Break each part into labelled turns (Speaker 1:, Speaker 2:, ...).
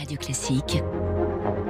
Speaker 1: Radio Classique.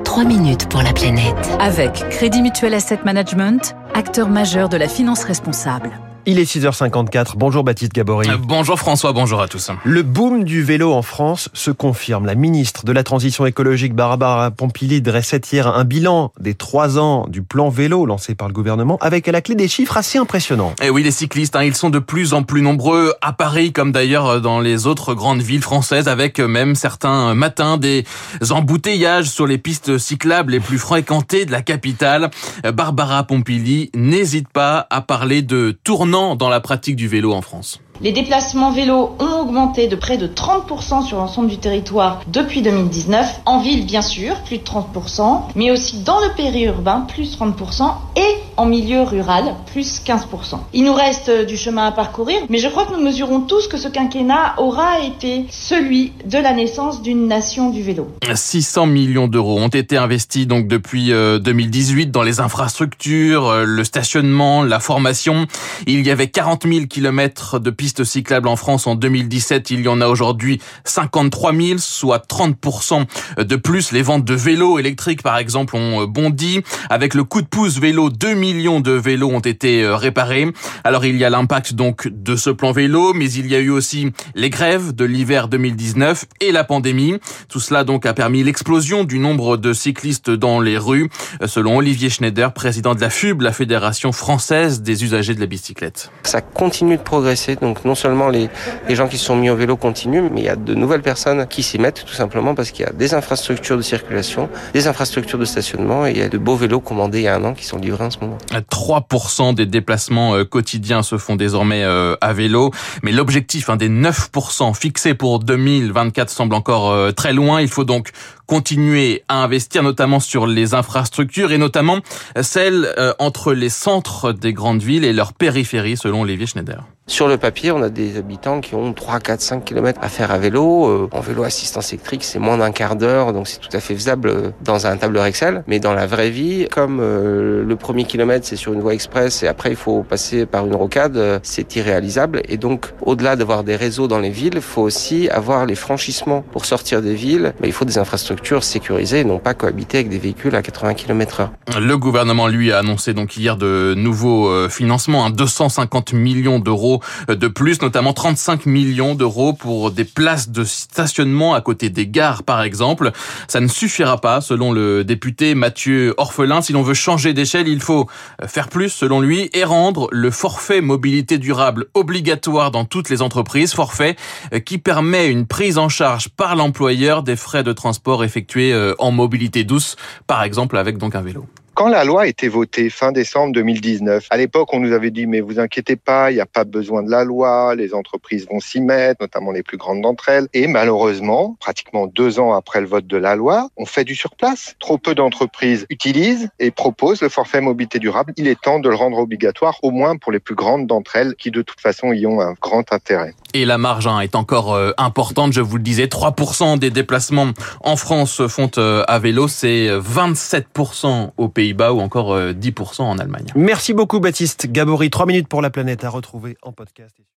Speaker 1: 3 minutes pour la planète.
Speaker 2: Avec Crédit Mutuel Asset Management, acteur majeur de la finance responsable.
Speaker 3: Il est 6h54. Bonjour Baptiste Gabory.
Speaker 4: Euh, bonjour François, bonjour à tous.
Speaker 3: Le boom du vélo en France se confirme. La ministre de la Transition écologique Barbara Pompili dressait hier un bilan des trois ans du plan vélo lancé par le gouvernement avec à la clé des chiffres assez impressionnants.
Speaker 4: Et eh oui, les cyclistes, hein, ils sont de plus en plus nombreux à Paris comme d'ailleurs dans les autres grandes villes françaises avec même certains matins des embouteillages sur les pistes cyclables les plus fréquentées de la capitale. Barbara Pompili n'hésite pas à parler de dans la pratique du vélo en France.
Speaker 5: Les déplacements vélos ont augmenté de près de 30% sur l'ensemble du territoire depuis 2019. En ville, bien sûr, plus de 30%, mais aussi dans le périurbain, plus 30%, et en milieu rural, plus 15%. Il nous reste euh, du chemin à parcourir, mais je crois que nous mesurons tous que ce quinquennat aura été celui de la naissance d'une nation du vélo.
Speaker 4: 600 millions d'euros ont été investis donc depuis 2018 euh, dans les infrastructures, euh, le stationnement, la formation. Il y avait 40 000 kilomètres de pistes cyclables en France en 2017. Il y en a aujourd'hui 53 000, soit 30% de plus. Les ventes de vélos électriques, par exemple, ont bondi. Avec le coup de pouce vélo, 2 millions de vélos ont été euh, réparés. Alors il y a l'impact donc de ce plan vélo, mais il y a eu aussi les grèves de l'hiver 2019 et la pandémie. Tout cela donc a permis l'explosion du nombre de cyclistes dans les rues, selon Olivier Schneider, président de la FUB, la Fédération française des usagers de la bicyclette.
Speaker 6: Ça continue de progresser, donc non seulement les, les gens qui sont mis au vélo continuent, mais il y a de nouvelles personnes qui s'y mettent tout simplement parce qu'il y a des infrastructures de circulation, des infrastructures de stationnement et il y a de beaux vélos commandés il y a un an qui sont livrés en ce moment.
Speaker 4: 3% des déplacements euh, quotidiens se font désormais euh, à vélo, mais l'objectif des 9% fixé pour 2024 semble encore euh, très loin. Il faut donc continuer à investir notamment sur les infrastructures et notamment celles entre les centres des grandes villes et leurs périphéries selon Olivier Schneider.
Speaker 6: Sur le papier, on a des habitants qui ont 3, 4, 5 km à faire à vélo. Euh, en vélo assistance électrique, c'est moins d'un quart d'heure, donc c'est tout à fait faisable euh, dans un tableur Excel. Mais dans la vraie vie, comme euh, le premier kilomètre, c'est sur une voie express et après il faut passer par une rocade, c'est irréalisable. Et donc, au-delà d'avoir des réseaux dans les villes, il faut aussi avoir les franchissements pour sortir des villes. Mais il faut des infrastructures sécurisées et non pas cohabiter avec des véhicules à 80 km heure.
Speaker 4: Le gouvernement, lui, a annoncé donc hier de nouveaux financements, 250 millions d'euros de plus, notamment 35 millions d'euros pour des places de stationnement à côté des gares, par exemple. Ça ne suffira pas, selon le député Mathieu Orphelin. Si l'on veut changer d'échelle, il faut faire plus, selon lui, et rendre le forfait mobilité durable obligatoire dans toutes les entreprises, forfait qui permet une prise en charge par l'employeur des frais de transport effectués euh, en mobilité douce, par exemple avec donc un vélo.
Speaker 7: Quand la loi a été votée fin décembre 2019, à l'époque, on nous avait dit, mais vous inquiétez pas, il n'y a pas besoin de la loi, les entreprises vont s'y mettre, notamment les plus grandes d'entre elles. Et malheureusement, pratiquement deux ans après le vote de la loi, on fait du surplace. Trop peu d'entreprises utilisent et proposent le forfait mobilité durable. Il est temps de le rendre obligatoire, au moins pour les plus grandes d'entre elles, qui de toute façon y ont un grand intérêt.
Speaker 4: Et la marge hein, est encore euh, importante, je vous le disais, 3% des déplacements en France font euh, à vélo, c'est 27% au pays ou encore 10% euh, en Allemagne.
Speaker 3: Merci beaucoup Baptiste Gabory. Trois minutes pour la planète à retrouver en podcast.